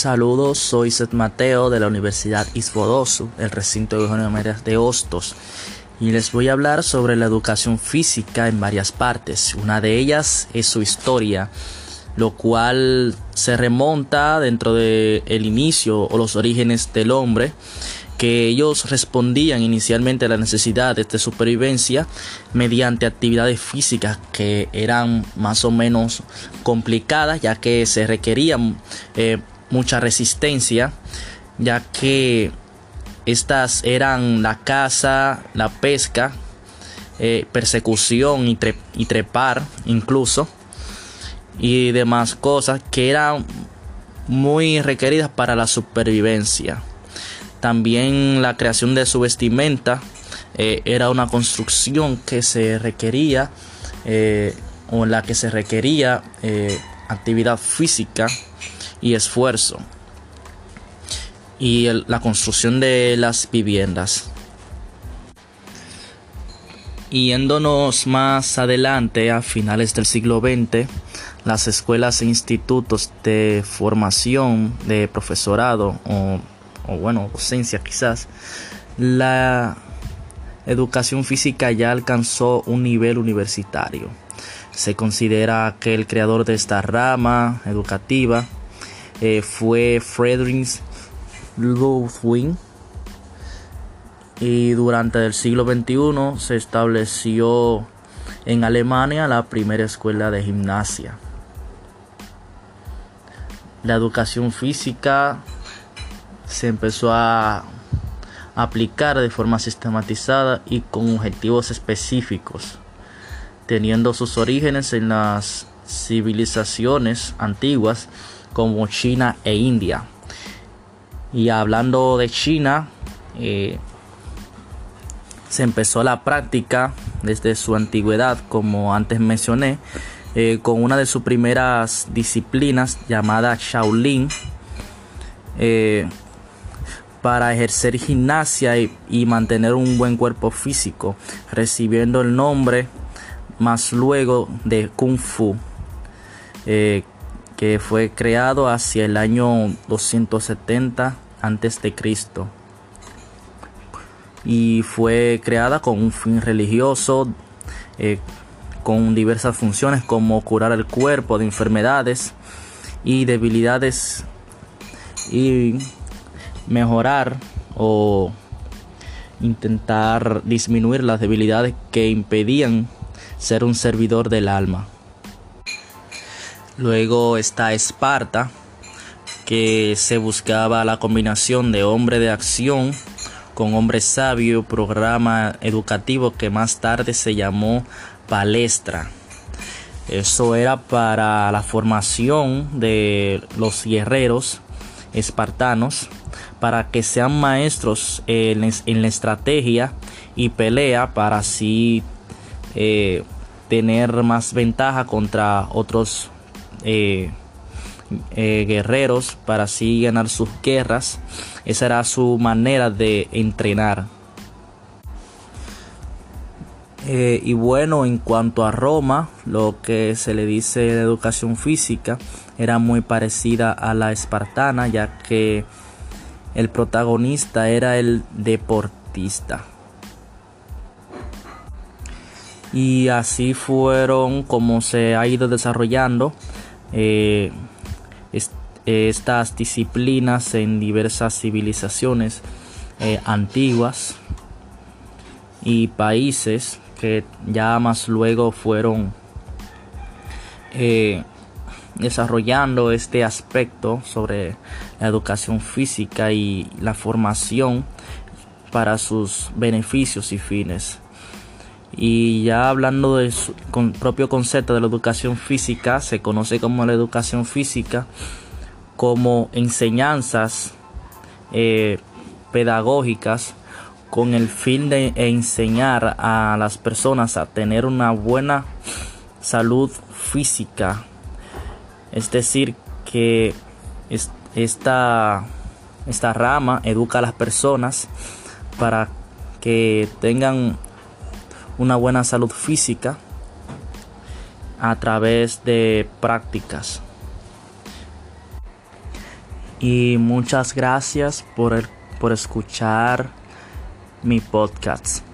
Saludos, soy Seth Mateo de la Universidad Isbodosu, el recinto de Eugenio de Hostos, y les voy a hablar sobre la educación física en varias partes. Una de ellas es su historia, lo cual se remonta dentro del el inicio o los orígenes del hombre que ellos respondían inicialmente a las necesidades de supervivencia mediante actividades físicas que eran más o menos complicadas ya que se requerían eh, mucha resistencia ya que estas eran la caza, la pesca, eh, persecución y, y trepar incluso y demás cosas que eran muy requeridas para la supervivencia. También la creación de su vestimenta eh, era una construcción que se requería eh, o la que se requería actividad física y esfuerzo. Y la construcción de las viviendas. Yéndonos más adelante, a finales del siglo XX, las escuelas e institutos de formación de profesorado o o bueno, docencia quizás, la educación física ya alcanzó un nivel universitario. Se considera que el creador de esta rama educativa eh, fue Friedrich Ludwig y durante el siglo XXI se estableció en Alemania la primera escuela de gimnasia. La educación física se empezó a aplicar de forma sistematizada y con objetivos específicos, teniendo sus orígenes en las civilizaciones antiguas como China e India. Y hablando de China, eh, se empezó la práctica desde su antigüedad, como antes mencioné, eh, con una de sus primeras disciplinas llamada Shaolin. Eh, para ejercer gimnasia y, mantener un buen cuerpo físico, recibiendo el nombre más luego de Kung Fu, que fue creado hacia el año 270 antes de Cristo y fue creada con un fin religioso eh, con diversas funciones como curar el cuerpo de enfermedades y debilidades y mejorar o intentar disminuir las debilidades que impedían ser un servidor del alma. Luego está Esparta, que se buscaba la combinación de hombre de acción con hombre sabio, programa educativo que más tarde se llamó palestra. Eso era para la formación de los guerreros espartanos para que sean maestros en, la estrategia y pelea para así eh, tener más ventaja contra otros eh, eh, guerreros para así ganar sus guerras. Esa era su manera de entrenar. y bueno, en cuanto a Roma, lo que se le dice de educación física era muy parecida a la espartana, ya que el protagonista era el deportista. Y así fueron como se ha ido desarrollando eh, estas disciplinas en diversas civilizaciones eh, antiguas y países que ya más luego fueron eh, desarrollando este aspecto sobre la educación física y la formación para sus beneficios y fines. Y ya hablando del propio concepto de la educación física, se conoce como la educación física como enseñanzas eh, pedagógicas con el fin de enseñar a las personas a tener una buena salud física. Es decir, que esta, esta rama educa a las personas para que tengan una buena salud física a través de prácticas. Y muchas gracias por, por escuchar mi podcast.